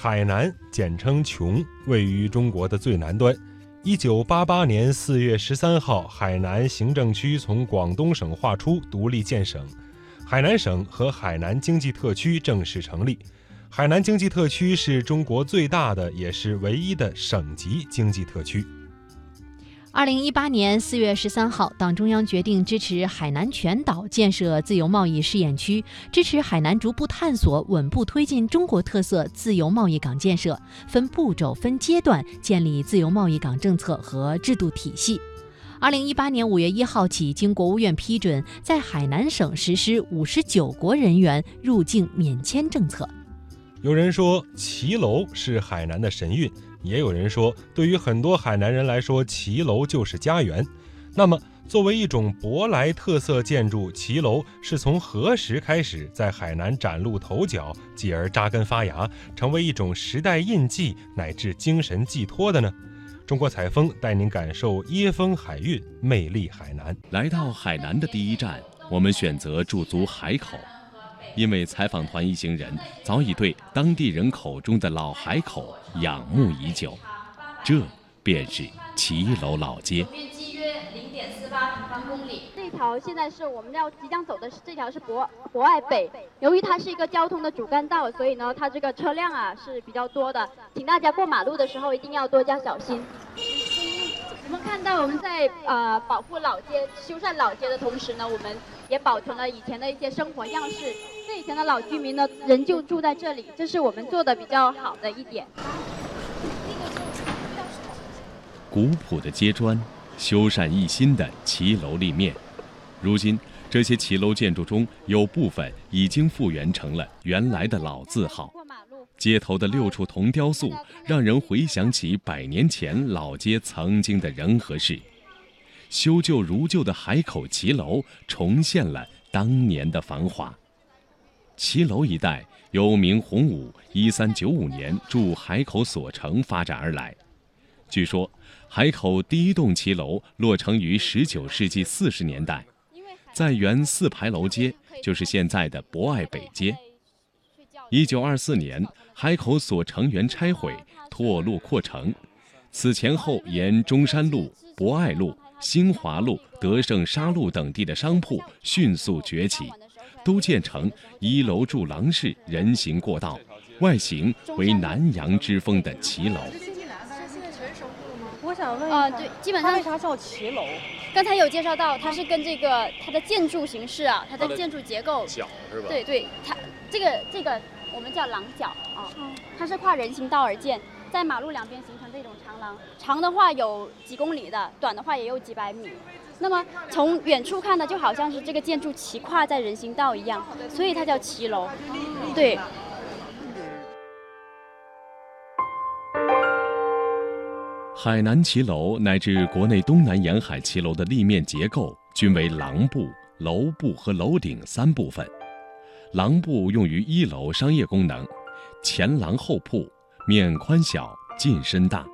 海南简称琼，位于中国的最南端。一九八八年四月十三号，海南行政区从广东省划出，独立建省，海南省和海南经济特区正式成立。海南经济特区是中国最大的，也是唯一的省级经济特区。二零一八年四月十三号，党中央决定支持海南全岛建设自由贸易试验区，支持海南逐步探索、稳步推进中国特色自由贸易港建设，分步骤、分阶段建立自由贸易港政策和制度体系。二零一八年五月一号起，经国务院批准，在海南省实施五十九国人员入境免签政策。有人说，骑楼是海南的神韵。也有人说，对于很多海南人来说，骑楼就是家园。那么，作为一种舶来特色建筑，骑楼是从何时开始在海南崭露头角，继而扎根发芽，成为一种时代印记乃至精神寄托的呢？中国采风带您感受椰风海韵，魅力海南。来到海南的第一站，我们选择驻足海口。因为采访团一行人早已对当地人口中的老海口仰慕已久，这便是骑楼老街。面积约零点四八平方公里。这条现在是我们要即将走的，是这条是博博爱北。由于它是一个交通的主干道，所以呢，它这个车辆啊是比较多的，请大家过马路的时候一定要多加小心。我们看到我们在呃保护老街、修缮老街的同时呢，我们也保存了以前的一些生活样式。这以前的老居民呢，仍旧住在这里，这是我们做的比较好的一点。古朴的街砖，修缮一新的骑楼立面。如今，这些骑楼建筑中有部分已经复原成了原来的老字号。街头的六处铜雕塑，让人回想起百年前老街曾经的人和事。修旧如旧的海口骑楼，重现了当年的繁华。骑楼一带由明洪武一三九五年筑海口所城发展而来。据说，海口第一栋骑楼落成于十九世纪四十年代，在原四牌楼街，就是现在的博爱北街。一九二四年。海口所成园拆毁，拓路扩城。此前后沿中山路、博爱路、新华路、德胜沙路等地的商铺迅速崛起，都建成一楼住廊式人行过道，外形为南洋之风的骑楼。我想问啊，对，基本上为啥叫骑楼？刚才有介绍到，它是跟这个它的建筑形式啊，它的建筑结构角是吧？对对，它这个这个。我们叫廊角啊，它是跨人行道而建，在马路两边形成这种长廊，长的话有几公里的，短的话也有几百米。那么从远处看呢，就好像是这个建筑骑跨在人行道一样，所以它叫骑楼。对。海南骑楼乃至国内东南沿海骑楼的立面结构均为廊部、楼部和楼顶三部分。廊部用于一楼商业功能，前廊后铺，面宽小，进深大。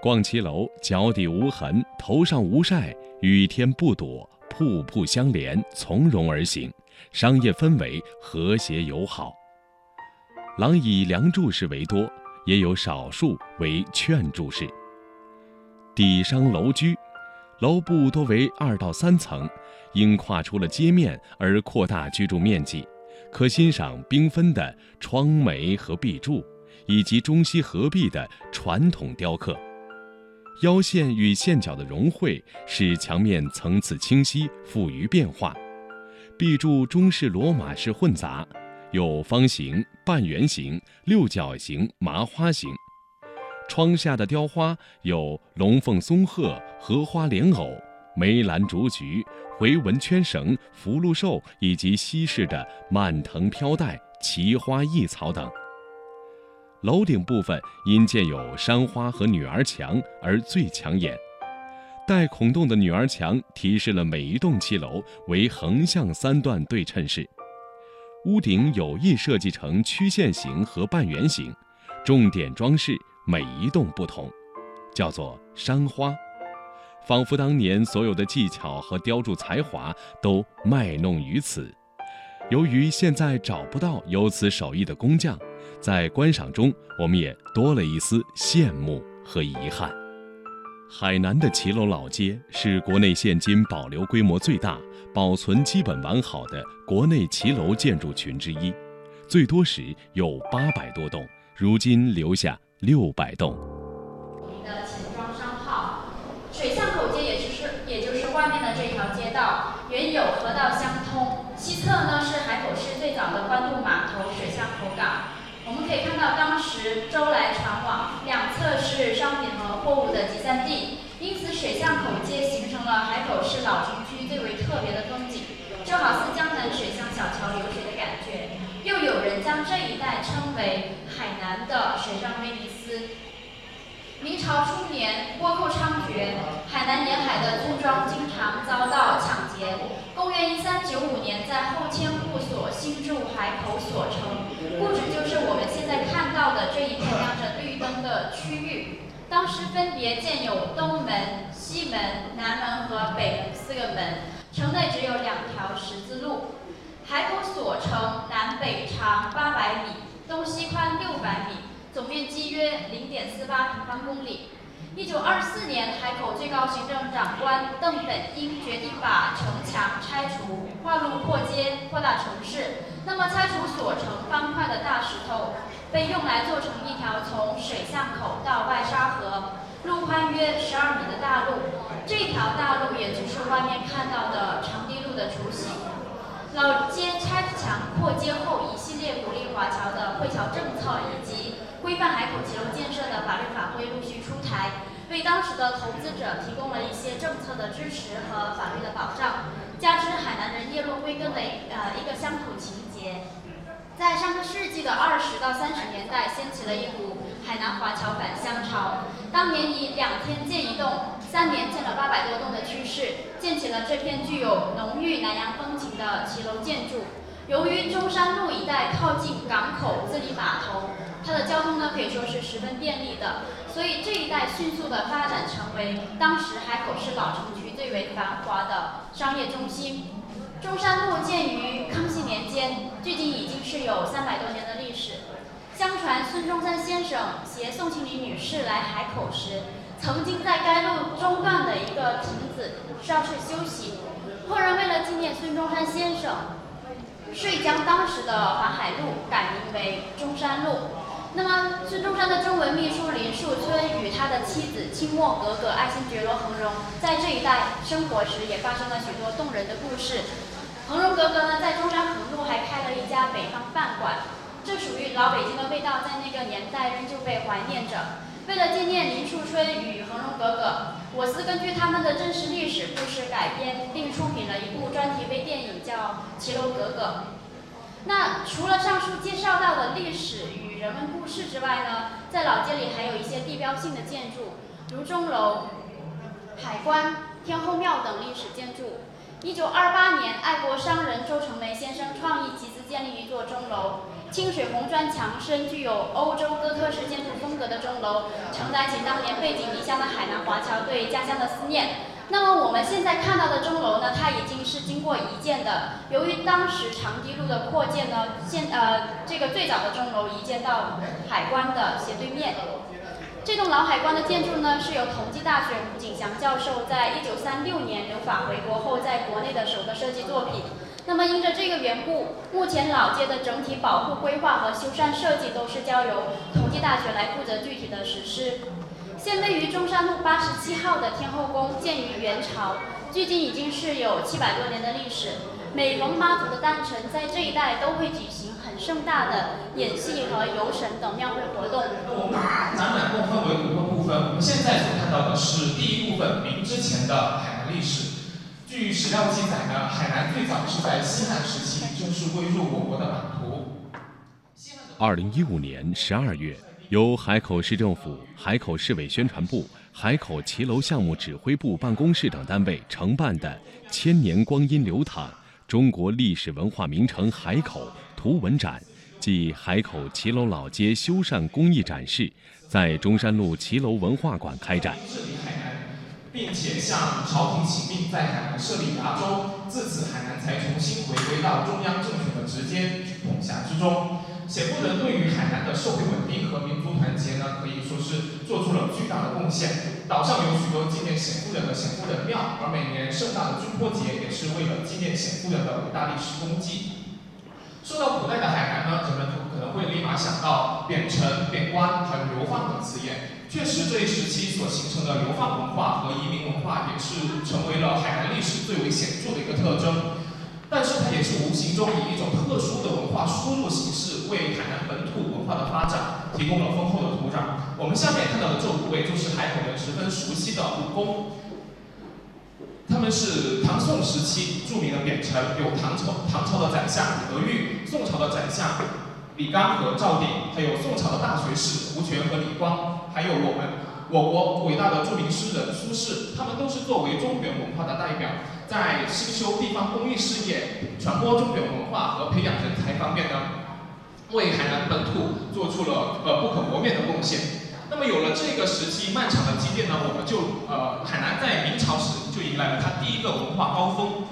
逛骑楼，脚底无痕，头上无晒，雨天不躲，瀑布相连，从容而行，商业氛围和谐友好。廊以梁柱式为多，也有少数为券柱式。底商楼居，楼部多为二到三层，因跨出了街面而扩大居住面积。可欣赏缤纷的窗楣和壁柱，以及中西合璧的传统雕刻。腰线与线角的融汇，使墙面层次清晰、富于变化。壁柱中式、罗马式混杂，有方形、半圆形、六角形、麻花形。窗下的雕花有龙凤松鹤、荷花莲藕、梅兰竹菊。回纹圈绳、福禄寿以及西式的蔓藤飘带、奇花异草等。楼顶部分因建有山花和女儿墙而最抢眼，带孔洞的女儿墙提示了每一栋骑楼为横向三段对称式。屋顶有意设计成曲线形和半圆形，重点装饰每一栋不同，叫做山花。仿佛当年所有的技巧和雕筑才华都卖弄于此，由于现在找不到有此手艺的工匠，在观赏中我们也多了一丝羡慕和遗憾。海南的骑楼老街是国内现今保留规模最大、保存基本完好的国内骑楼建筑群之一，最多时有八百多栋，如今留下六百栋。的钱庄商号，水巷口街也就是也就是外面的这条街道，原有河道相通，西侧呢是海口市最早的官渡码头水巷口港。我我们可以看到，当时舟来船往，两侧是商品和货物的集散地，因此水巷口街形成了海口市老城区最为特别的风景，就好似江南水乡小桥流水的感觉。又有人将这一带称为海南的水上威尼斯。明朝初年，倭寇猖獗，海南沿海的村庄经常遭到抢劫。公元一三九五年，在后迁户所新筑海口所城，故址就是我们现在看到的这一片亮着绿灯的区域。当时分别建有东门、西门、南门和北门四个门，城内只有两条十字路。海口所城南北长八百米，东西宽六百米。总面积约零点四八平方公里。一九二四年，海口最高行政长官邓本英决定把城墙拆除，划路扩街，扩大城市。那么，拆除所城方块的大石头，被用来做成一条从水巷口到外沙河，路宽约十二米的大路。这条大路也就是外面看到的长堤路的雏形。老街拆墙扩街后，一系列鼓励华侨的惠侨政策以及规范海口骑楼建设的法律法规陆续出台，为当时的投资者提供了一些政策的支持和法律的保障。加之海南人叶落归根的呃一个乡土情结，在上个世纪的二十到三十年代，掀起了一股海南华侨返乡潮。当年以两天建一栋。三年建了八百多栋的趋势，建起了这片具有浓郁南洋风情的骑楼建筑。由于中山路一带靠近港口、自立码头，它的交通呢可以说是十分便利的，所以这一带迅速的发展成为当时海口市老城区最为繁华的商业中心。中山路建于康熙年间，距今已经是有三百多年的历史。相传孙中山先生携宋庆龄女士来海口时。曾经在该路中段的一个亭子稍事休息，后人为了纪念孙中山先生，遂将当时的环海路改名为中山路。那么，孙中山的中文秘书林树春与他的妻子清末格格爱新觉罗恒荣在这一带生活时，也发生了许多动人的故事。恒荣格格呢，在中山横路还开了一家北方饭馆，这属于老北京的味道，在那个年代仍旧被怀念着。为了纪念林树春与恒荣格格，我司根据他们的真实历史故事改编，并出品了一部专题微电影，叫《骑楼格格》。那除了上述介绍到的历史与人文故事之外呢，在老街里还有一些地标性的建筑，如钟楼、海关、天后庙等历史建筑。一九二八年，爱国商人周成梅先生创意集资建立一座钟楼。清水红砖墙身，具有欧洲哥特式建筑风格的钟楼，承载起当年背井离乡的海南华侨对家乡的思念。那么我们现在看到的钟楼呢，它已经是经过移建的。由于当时长堤路的扩建呢，现呃这个最早的钟楼移建到海关的斜对面。这栋老海关的建筑呢，是由同济大学吴景祥教授在一九三六年留法回国后，在国内的首个设计作品。那么，因着这个缘故，目前老街的整体保护规划和修缮设计都是交由同济大学来负责具体的实施。现位于中山路八十七号的天后宫建于元朝，距今已经是有七百多年的历史。每逢妈祖的诞辰，在这一带都会举行很盛大的演戏和游神等庙会活动。我把展览共分为五个部分，我们现在所看到的是第一部分，明之前的海南历史。据史料记载呢，海南最早是在西汉时期正式归入我国的版图。二零一五年十二月，由海口市政府、海口市委宣传部、海口骑楼项目指挥部办公室等单位承办的“千年光阴流淌：中国历史文化名城海口图文展”暨海口骑楼老街修缮工艺展示，在中山路骑楼文化馆开展。并且向朝廷请命，在海南设立衙州，自此海南才重新回归到中央政府的直接统辖之中。显夫人对于海南的社会稳定和民族团结呢，可以说是做出了巨大的贡献。岛上有许多纪念显夫人的显夫人庙，而每年盛大的军坡节也是为了纪念显夫人的伟大历史功绩。说到古代的海南呢，人们可能会立马想到贬城、贬官，还有流放等字眼。确实，这一时期所形成的流放文化和移民文化，也是成为了海南历史最为显著的一个特征。但是，它也是无形中以一种特殊的文化输入形式，为海南本土文化的发展提供了丰厚的土壤。我们下面看到的这五位，就是海口人十分熟悉的武功。他们是唐宋时期著名的贬臣，有唐朝唐朝的宰相李德裕，宋朝的宰相李纲和赵鼎，还有宋朝的大学士胡权和李光，还有我们我国伟大的著名诗人苏轼，他们都是作为中原文化的代表，在兴修地方公益事业、传播中原文化和培养人才方面呢，为海南本土做出了呃不可磨灭的贡献。那么有了这个时期漫长的积淀呢，我们就呃海南在明朝时就迎来了它第一个文化高峰。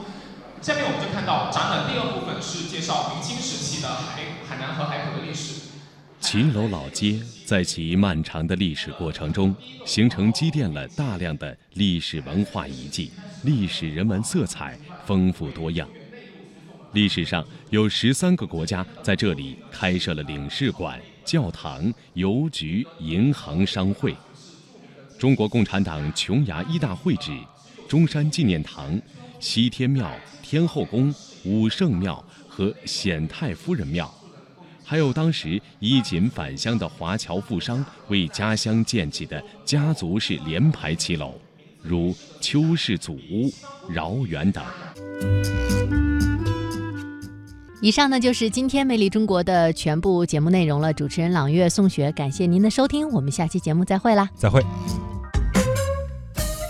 下面我们就看到展览第二部分是介绍明清时期的海海南和海口的历史。秦楼老街在其漫长的历史过程中，形成积淀了大量的历史文化遗迹，历史人文色彩丰富多样。历史上有十三个国家在这里开设了领事馆。教堂、邮局、银行、商会，中国共产党琼崖一大会址、中山纪念堂、西天庙、天后宫、武圣庙和显太夫人庙，还有当时衣锦返乡的华侨富商为家乡建起的家族式联排骑楼，如邱氏祖屋、饶园等。以上呢就是今天《魅力中国》的全部节目内容了。主持人朗月、宋雪，感谢您的收听，我们下期节目再会啦！再会。